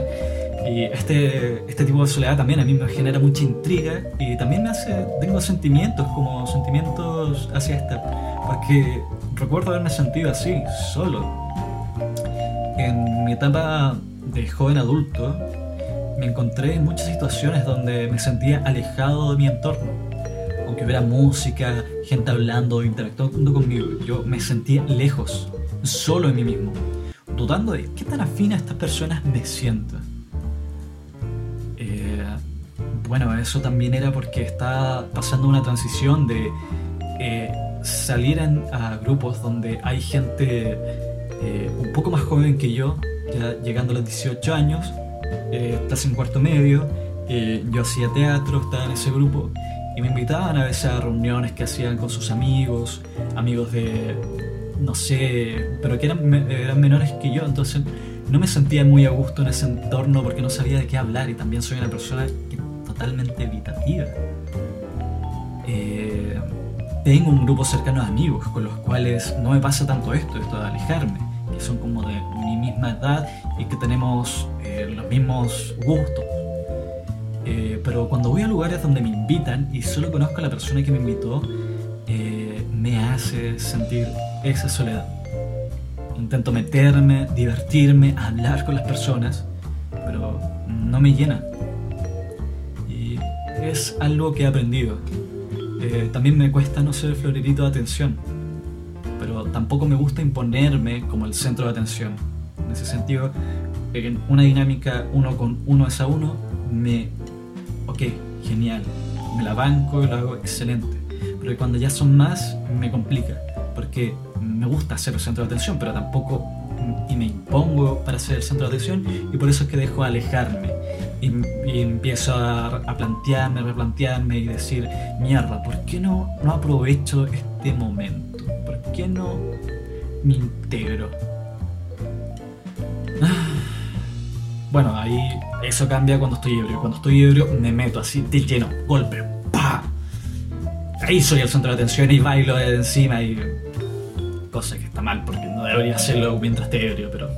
Y este, este tipo de soledad también a mí me genera mucha intriga y también me hace, tengo sentimientos como sentimientos hacia esta, porque recuerdo haberme sentido así, solo. En mi etapa de joven adulto me encontré en muchas situaciones donde me sentía alejado de mi entorno aunque hubiera música, gente hablando, interactuando conmigo, yo me sentía lejos, solo en mí mismo, dudando de qué tan afín a estas personas me siento. Eh, bueno, eso también era porque estaba pasando una transición de eh, salir a grupos donde hay gente eh, un poco más joven que yo, ya llegando a los 18 años, estás en cuarto medio, yo hacía teatro, estaba en ese grupo y me invitaban a veces a reuniones que hacían con sus amigos, amigos de, no sé, pero que eran, menores que yo, entonces no me sentía muy a gusto en ese entorno porque no sabía de qué hablar y también soy una persona totalmente evitativa. Eh, tengo un grupo cercano de amigos con los cuales no me pasa tanto esto, esto de alejarme, que son como de mi misma edad y que tenemos eh, los mismos gustos. Eh, pero cuando voy a lugares donde me invitan y solo conozco a la persona que me invitó, me hace sentir esa soledad. Intento meterme, divertirme, hablar con las personas, pero no me llena. Y es algo que he aprendido. Eh, también me cuesta no ser florerito de atención, pero tampoco me gusta imponerme como el centro de atención. En ese sentido, en una dinámica uno con uno es a uno, me... Ok, genial, me la banco lo hago excelente. Pero cuando ya son más, me complica, porque me gusta ser el centro de atención, pero tampoco y me impongo para ser el centro de atención y por eso es que dejo alejarme y, empiezo a, a, plantearme, replantearme y decir, mierda, ¿por qué no, no aprovecho este momento? ¿Por qué no me integro? *sighs* Bueno, ahí eso cambia cuando estoy ebrio. Cuando estoy ebrio me meto así de lleno, golpe, pa. Ahí soy el centro de atención y bailo de encima y cosa que está mal porque no debería hacerlo mientras esté ebrio, pero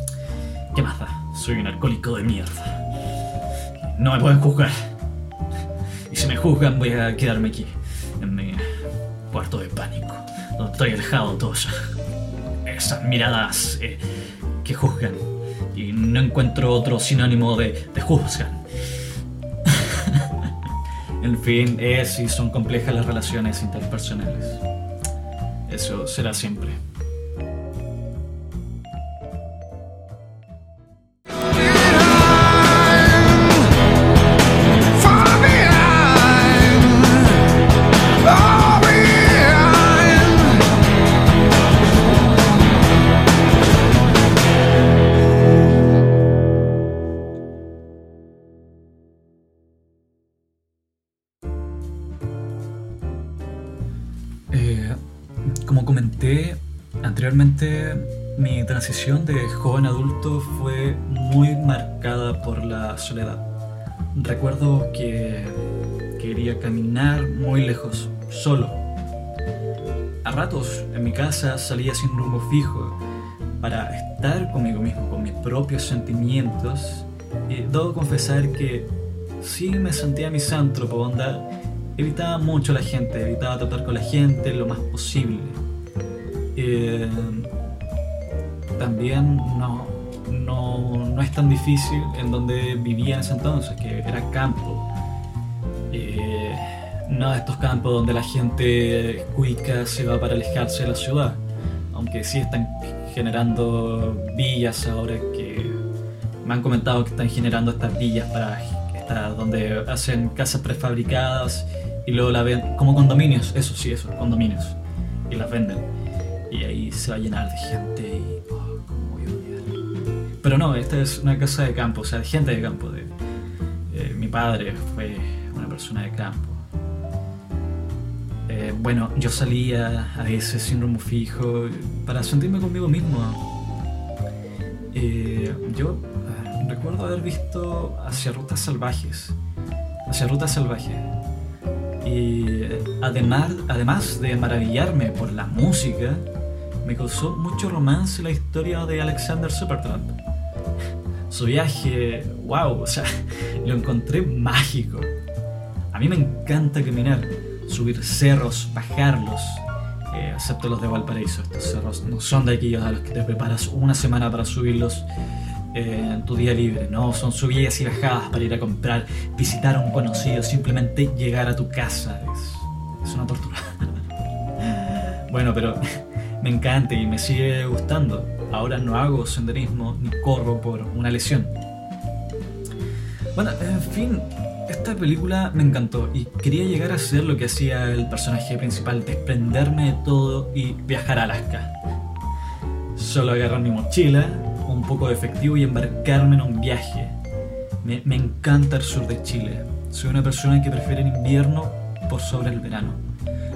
¿qué más? Soy un alcohólico de mierda. No me pueden juzgar. Y si me juzgan voy a quedarme aquí, en mi cuarto de pánico, donde estoy alejado de todas esas miradas eh, que juzgan. Y no encuentro otro sinónimo de, de juzgan. *laughs* en fin, es y son complejas las relaciones interpersonales. Eso será siempre. Anteriormente, mi transición de joven adulto fue muy marcada por la soledad. Recuerdo que quería caminar muy lejos, solo. A ratos en mi casa salía sin rumbo fijo para estar conmigo mismo, con mis propios sentimientos. Y debo confesar que sí me sentía misántropo, onda evitaba mucho a la gente, evitaba tratar con la gente lo más posible. Eh, también no, no, no, es tan difícil en donde vivía en ese entonces, que era campo. Eh, no de estos campos donde la gente cuica se va para alejarse de la ciudad, aunque sí están generando villas ahora que me han comentado que están generando estas villas para donde hacen casas prefabricadas y luego la ven como condominios, eso sí, eso, condominios, y las venden. Y ahí se va a llenar de gente y. Oh, ¿cómo voy a? Pero no, esta es una casa de campo, o sea, de gente de campo. De, eh, mi padre fue una persona de campo. Eh, bueno, yo salía a ese síndrome fijo para sentirme conmigo mismo. Eh, yo recuerdo haber visto hacia rutas salvajes. Hacia rutas salvajes. Y además, además de maravillarme por la música, me causó mucho romance la historia de Alexander Supertramp. Su viaje, wow, o sea, *laughs* lo encontré mágico. A mí me encanta caminar, subir cerros, bajarlos, eh, excepto los de Valparaíso. Estos cerros no son de aquellos a los que te preparas una semana para subirlos eh, en tu día libre, ¿no? Son subidas y bajadas para ir a comprar, visitar a un conocido, simplemente llegar a tu casa. Es, es una tortura. *laughs* bueno, pero me encanta y me sigue gustando. Ahora no hago senderismo ni corro por una lesión. Bueno, en fin, esta película me encantó y quería llegar a ser lo que hacía el personaje principal, desprenderme de todo y viajar a Alaska. Solo agarrar mi mochila, un poco de efectivo y embarcarme en un viaje. Me, me, encanta el sur de Chile. Soy una persona que prefiere el invierno por sobre el verano.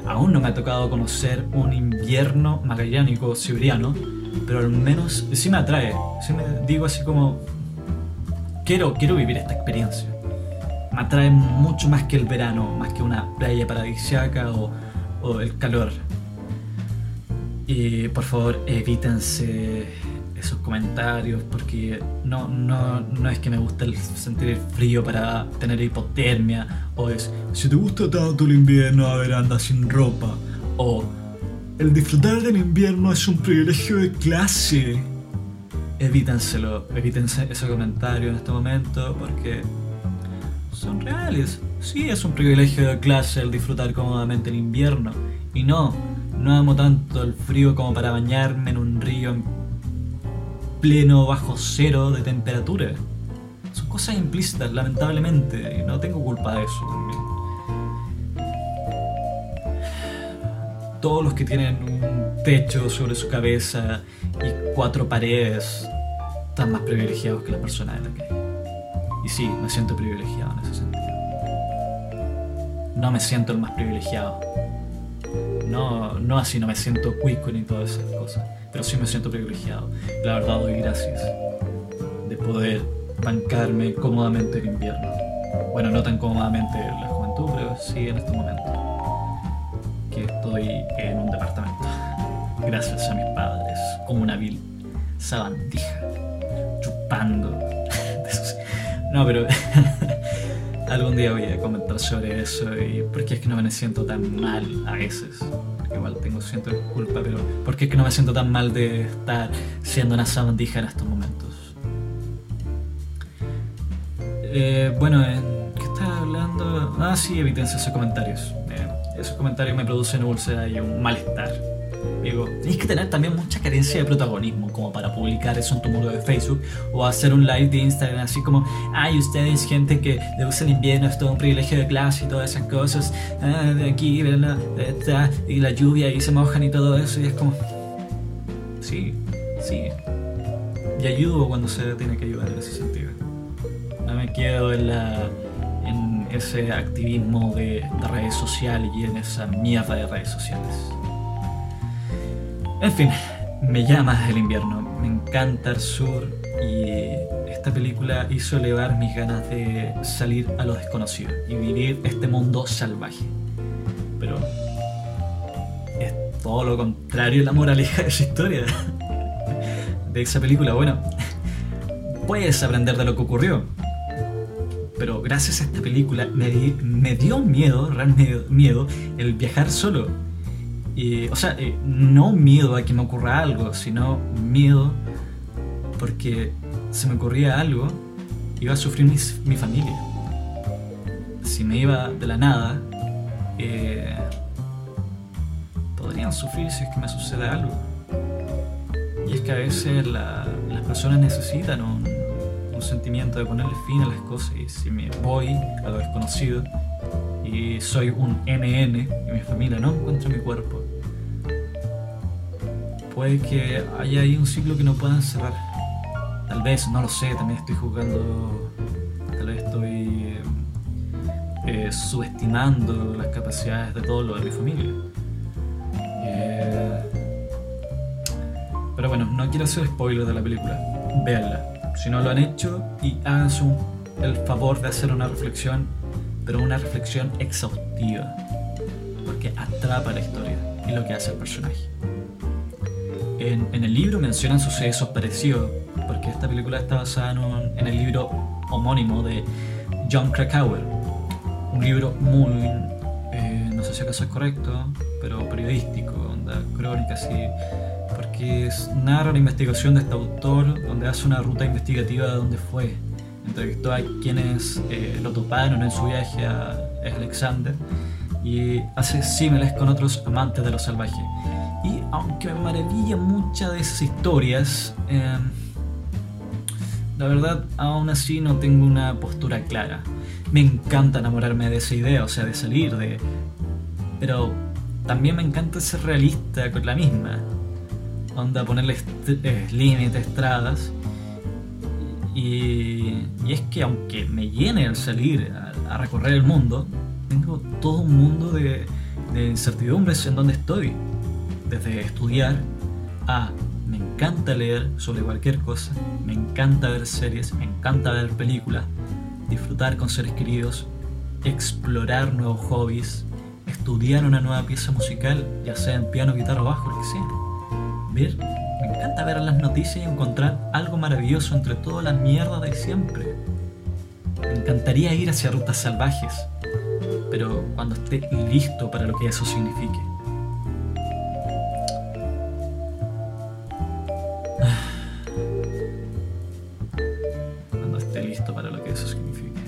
Aún no me ha tocado conocer un invierno magallánico siberiano, pero al menos sí me atrae. Sí me digo así como, quiero, quiero vivir esta experiencia. Me atrae mucho más que el verano, más que una playa paradisiaca o, o el calor. Y por favor, evítense esos comentarios porque no, no, no es que me guste el sentir el frío para tener hipotermia o es si te gusta tanto el invierno a ver anda sin ropa o el disfrutar del invierno es un privilegio de clase. Evítenselo, evítense ese comentario en este momento porque son reales. Sí, es un privilegio de clase el disfrutar cómodamente el invierno. Y no, no amo tanto el frío como para bañarme en un río en pleno bajo cero de temperatura. Son cosas implícitas, lamentablemente, y no tengo culpa de eso también. Todos los que tienen un techo sobre su cabeza y cuatro paredes están más privilegiados que las personas de la calle. Y sí, me siento privilegiado en ese sentido. No me siento el más privilegiado. No, no así, no me siento cuico ni todas esas cosas. Pero sí me siento privilegiado. La verdad doy gracias de poder bancarme cómodamente el invierno. Bueno, no tan cómodamente en la juventud, pero sí en este momento. Que estoy en un departamento. Gracias a mis padres. Como una vil sabandija. Chupando. *laughs* No, pero *laughs* algún día voy a comentar sobre eso y por qué es que no me siento tan mal a veces. Porque igual tengo siento culpa, pero por qué es que no me siento tan mal de estar siendo una sabandija en estos momentos. Eh, bueno, ¿qué estás hablando? Ah, sí, evítense esos comentarios. Eh, esos comentarios me producen úlcera y un malestar. Digo, tienes que tener también mucha carencia de protagonismo como para publicar eso en tu muro de Facebook o hacer un live de Instagram así como, ay, ustedes, gente que le gusta el invierno, es todo un privilegio de clase y todas esas cosas, ah, de aquí, ¿verdad? y la lluvia y se mojan y todo eso, y es como, sí, sí. Y ayudo cuando se tiene que ayudar en ese sentido. No me quedo en la en ese activismo de, de redes sociales y en esa mierda de redes sociales. En fin, me llama el invierno, me encanta el sur y esta película hizo elevar mis ganas de salir a lo desconocido y vivir este mundo salvaje. Pero es todo lo contrario la moraleja de esa historia, *laughs* de esa película. Bueno, puedes aprender de lo que ocurrió, pero gracias a esta película me, me dio miedo, realmente miedo, el viajar solo o sea, eh, no miedo a que me ocurra algo, sino miedo porque si me ocurría algo, iba a sufrir mi, familia. Si me iba de la nada, eh, podrían sufrir si es que me sucede algo. Y es que a veces las personas necesitan un, un sentimiento de ponerle fin a las cosas y si me voy a lo desconocido y soy un NN y mi familia no encuentra mi cuerpo, puede que haya ahí un ciclo que no puedan cerrar. Tal vez, no lo sé, también estoy jugando, tal vez estoy eh, subestimando las capacidades de todo lo de mi familia. Eh, pero bueno, no quiero hacer spoiler de la película. Véanla. Si no lo han hecho y háganse el favor de hacer una reflexión, pero una reflexión exhaustiva. Porque atrapa la historia y lo que hace el personaje. En, el libro mencionan sucesos parecidos, porque esta película está basada en, el libro homónimo de John Krakauer. Un libro muy, eh, no sé si acaso es correcto, pero periodístico, onda, crónica, así, porque narra la investigación de este autor, donde hace una ruta investigativa de dónde fue. Entrevistó a quienes eh, lo toparon en su viaje a Alexander y hace símiles con otros amantes de lo salvaje. Y aunque me maravilla muchas de esas historias, em, la verdad aún así no tengo una postura clara. Me encanta enamorarme de esa idea, o sea, de salir de... Pero también me encanta ser realista con la misma. Onda, ponerle eh, límites, estradas. Y, es que aunque me llene el salir a, recorrer el mundo, tengo todo un mundo de, de incertidumbres en donde estoy desde estudiar a me encanta leer sobre cualquier cosa, me encanta ver series, me encanta ver películas, disfrutar con seres queridos, explorar nuevos hobbies, estudiar una nueva pieza musical, ya sea en piano, guitarra o bajo, lo que sea. Ver Me encanta ver las noticias y encontrar algo maravilloso entre toda la mierda de siempre. Me encantaría ir hacia rutas salvajes, pero cuando esté listo para lo que eso signifique. Cuando esté listo para lo que eso signifique.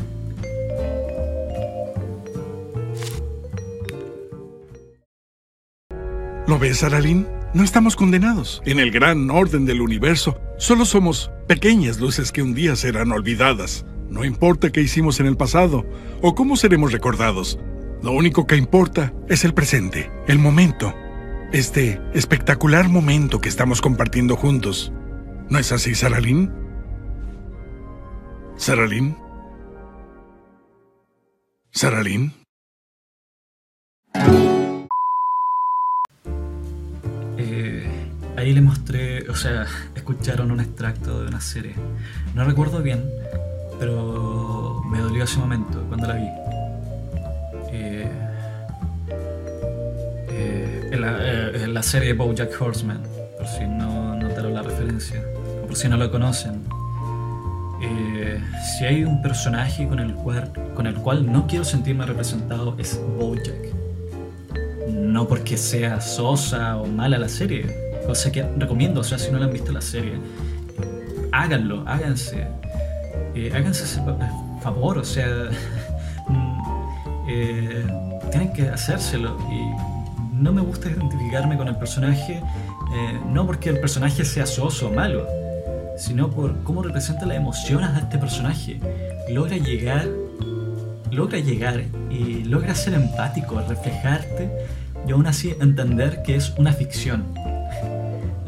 ¿Lo ves, Aralín? No estamos condenados. En el gran orden del universo, solo somos pequeñas luces que un día serán olvidadas. No importa qué hicimos en el pasado o cómo seremos recordados. Lo único que importa es el presente, el momento. Este espectacular momento que estamos compartiendo juntos. ¿No es así, Saralín? ¿Saralín? ¿Saralín? Ahí le mostré, o sea, escucharon un extracto de una serie. No recuerdo bien, pero me dolió ese momento cuando la vi. Eh, eh, en, la, eh, en la serie BoJack Horseman, por si no notaron la referencia, o por si no lo conocen. Si hay un personaje con el, cual, con el cual no quiero sentirme representado es BoJack. No porque sea sosa o mala la serie, cosa que recomiendo, o sea, si no la han visto la serie, háganlo, háganse. Eh, háganse ese pa- favor, o sea, *laughs* mm, eh, tienen que hacérselo. Y no me gusta identificarme con el personaje, eh, no porque el personaje sea soso o malo, sino por cómo representa las emociones de este personaje. Logra llegar, logra llegar y logra ser empático, reflejarte y aún así entender que es una ficción.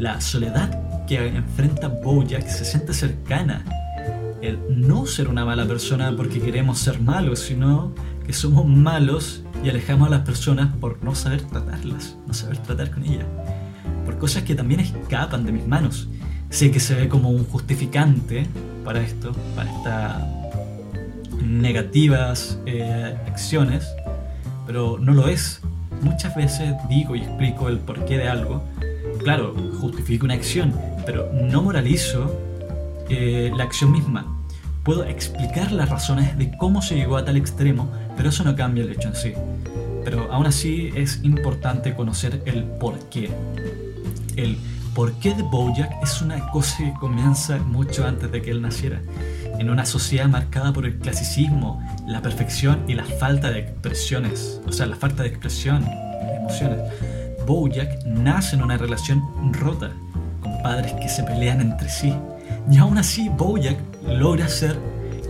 La soledad que enfrenta Bojack se siente cercana. El no ser una mala persona porque queremos ser malos, sino que somos malos y alejamos a las personas por no saber tratarlas, no saber tratar con ellas. Por cosas que también escapan de mis manos. Sé que se ve como un justificante para esto, para estas negativas eh, acciones, pero no lo es. Muchas veces digo y explico el porqué de algo. Claro, justifico una acción, pero no moralizo eh, la acción misma. Puedo explicar las razones de cómo se llegó a tal extremo, pero eso no cambia el hecho en sí. Pero aún así es importante conocer el porqué. El porqué de Bojack es una cosa que comienza mucho antes de que él naciera. En una sociedad marcada por el clasicismo, la perfección y la falta de expresiones, o sea, la falta de expresión de emociones. Bojack nace en una relación rota, con padres que se pelean entre sí. Y aún así, Bojack logra ser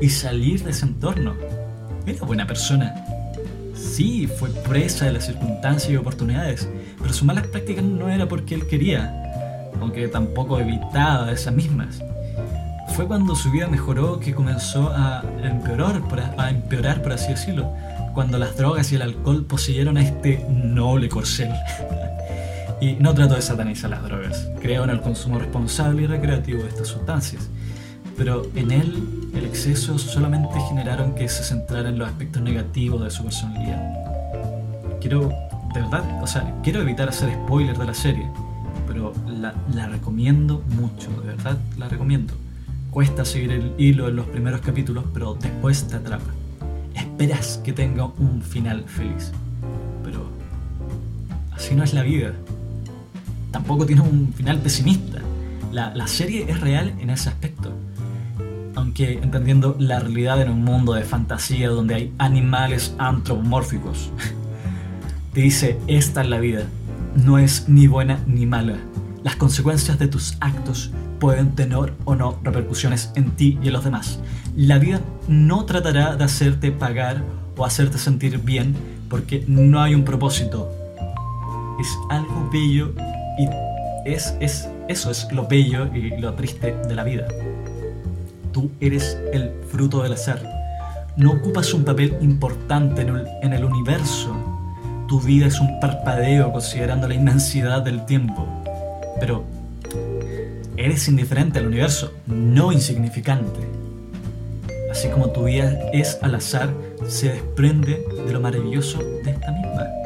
y salir de ese entorno. Era buena persona. Sí, fue presa de las circunstancias y oportunidades, pero sus malas prácticas no era porque él quería, aunque tampoco evitaba esas mismas. Fue cuando su vida mejoró que comenzó a empeorar, a empeorar, por así decirlo, cuando las drogas y el alcohol poseyeron a este noble corcel. *laughs* y no trato de satanizar las drogas, creo en el consumo responsable y recreativo de estas sustancias, pero en él el exceso solamente generaron que se centrara en los aspectos negativos de su personalidad. Quiero, de verdad, o sea, quiero evitar hacer spoilers de la serie, pero la, la recomiendo mucho, de verdad la recomiendo. Cuesta seguir el hilo en los primeros capítulos, pero después te atrapa. Esperas que tenga un final feliz, pero así no es la vida. Tampoco tiene un final pesimista. La, la serie es real en ese aspecto aunque entendiendo la realidad en un mundo de fantasía donde hay animales antropomórficos. Te *laughs* dice, esta es la vida, no es ni buena ni mala. Las consecuencias de tus actos pueden tener o no repercusiones en ti y en los demás. La vida no tratará de hacerte pagar o hacerte sentir bien porque no hay un propósito. Es algo bello y es, es, eso es lo bello y lo triste de la vida. Tú eres el fruto del azar. No ocupas un papel importante en el, en el, universo. Tu vida es un parpadeo considerando la inmensidad del tiempo. Pero eres indiferente al universo, no insignificante. Así como tu vida es al azar, se desprende de lo maravilloso de esta misma.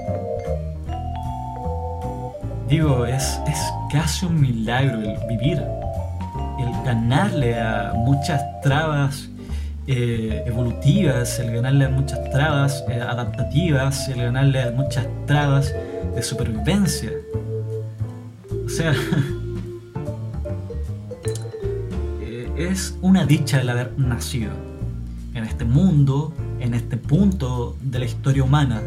Digo, es, es casi un milagro el vivir, el ganarle a muchas trabas eh, evolutivas, el ganarle a muchas trabas eh, adaptativas, el ganarle a muchas trabas de supervivencia. O sea, *laughs* eh, es una dicha el haber nacido en este mundo, en este punto de la historia humana.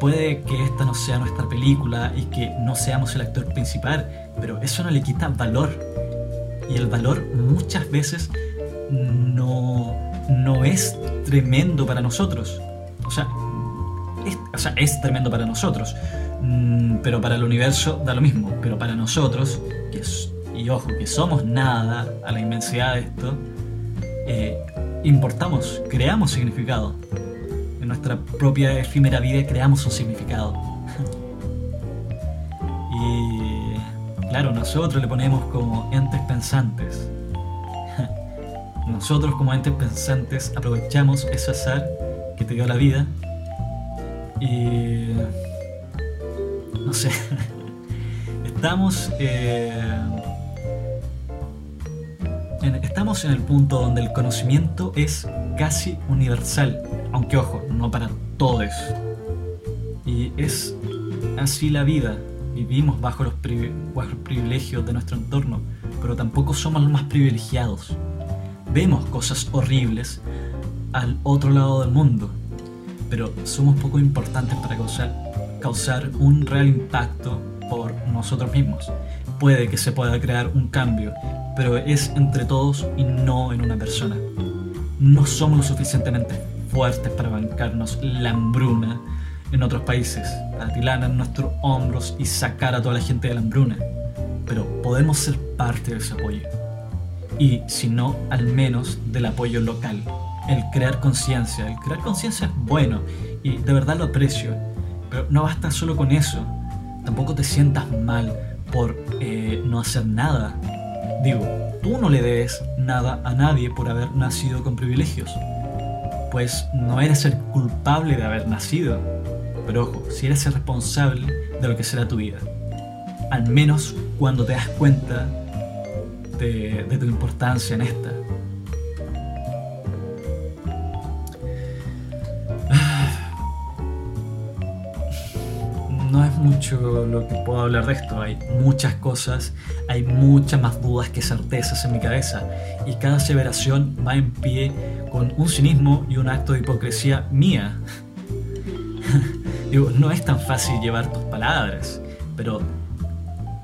Puede que esta no sea nuestra película y que no seamos el actor principal, pero eso no le quita valor. Y el valor muchas veces no, no es tremendo para nosotros. O sea, es, o sea, es tremendo para nosotros, mm, pero para el universo da lo mismo. Pero para nosotros, y ojo, que somos nada a la inmensidad de esto, eh, importamos, creamos significado. Nuestra propia efímera vida creamos un significado. *laughs* y claro, nosotros le ponemos como entes pensantes. *laughs* nosotros como entes pensantes aprovechamos ese azar que te dio la vida y... no sé. *laughs* Estamos... Eh, estamos en el punto donde el conocimiento es casi universal, aunque ojo, no para todos. Y es así la vida. Vivimos bajo los, privilegios de nuestro entorno, pero tampoco somos los más privilegiados. Vemos cosas horribles al otro lado del mundo, pero somos poco importantes para causar, causar un real impacto por nosotros mismos. Puede que se pueda crear un cambio, pero es entre todos y no en una persona. No somos lo suficientemente fuertes para bancarnos la hambruna en otros países, atilar en nuestros hombros y sacar a toda la gente de la hambruna, pero podemos ser parte de ese apoyo. Y si no, al menos del apoyo local. El crear conciencia. El crear conciencia es bueno y de verdad lo aprecio, pero no basta solo con eso. Tampoco te sientas mal por eh, no hacer nada Digo, tú no le debes nada a nadie por haber nacido con privilegios, pues no eres el culpable de haber nacido, pero ojo, si eres el responsable de lo que será tu vida, al menos cuando te das cuenta de, de tu importancia en esta. Mucho lo que puedo hablar de esto. Hay muchas cosas, hay muchas más dudas que certezas en mi cabeza. Y cada aseveración va en pie con un cinismo y un acto de hipocresía mía. *laughs* Digo, no es tan fácil llevar tus palabras, pero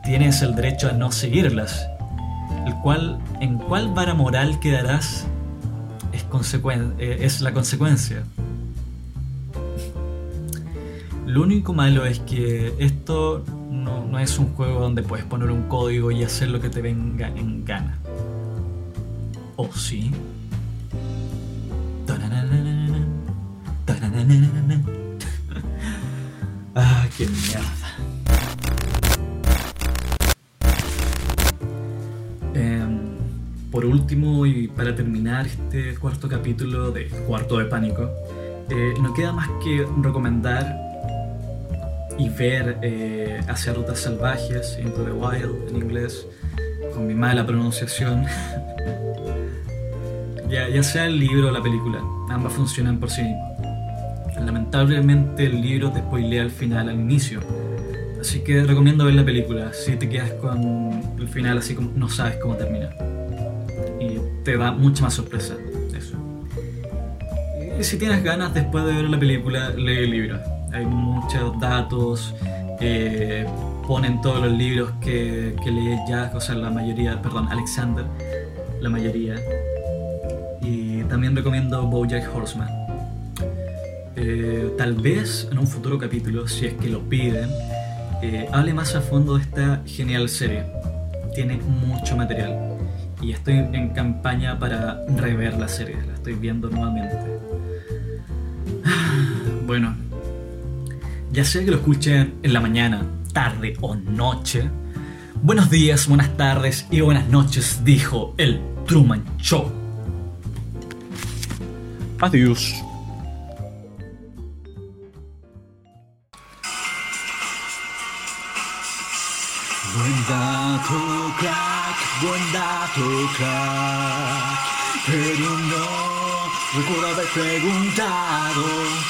tienes el derecho a no seguirlas. El cual, en cuál vara moral quedarás es, eh, es la consecuencia. Lo único malo es que esto no, es un juego donde puedes poner un código y hacer lo que te venga en gana. ¿O sí? *laughs* ah, qué mierda. Em, por último, y para terminar este cuarto capítulo de Cuarto de Pánico, eh, no queda más que recomendar y ver eh, hacia rutas salvajes, Into the Wild en inglés, con mi mala pronunciación. *laughs* ya, ya sea el libro o la película, ambas funcionan por sí mismas. Lamentablemente el libro te spoilea al final, al inicio. Así que recomiendo ver la película si te quedas con el final así como no sabes cómo termina. Y te da mucha más sorpresa eso. Y si tienes ganas después de ver la película, lee el libro hay muchos datos, eh, ponen todos los libros que, que lees ya, o sea, la mayoría, perdón, Alexander, la mayoría. Y también recomiendo Bojack Horseman. Eh, tal vez en un futuro capítulo, si es que lo piden, eh, hable más a fondo de esta genial serie. Tiene mucho material. Y estoy en campaña para rever la serie, la estoy viendo nuevamente. *sighs* Bueno, ya sea que lo escuchen en la mañana, tarde o noche. Buenos días, buenas tardes y buenas noches, dijo el Truman Show. Adiós. Buen dato, crack, buen dato, crack. Pero no recuerdo haber preguntado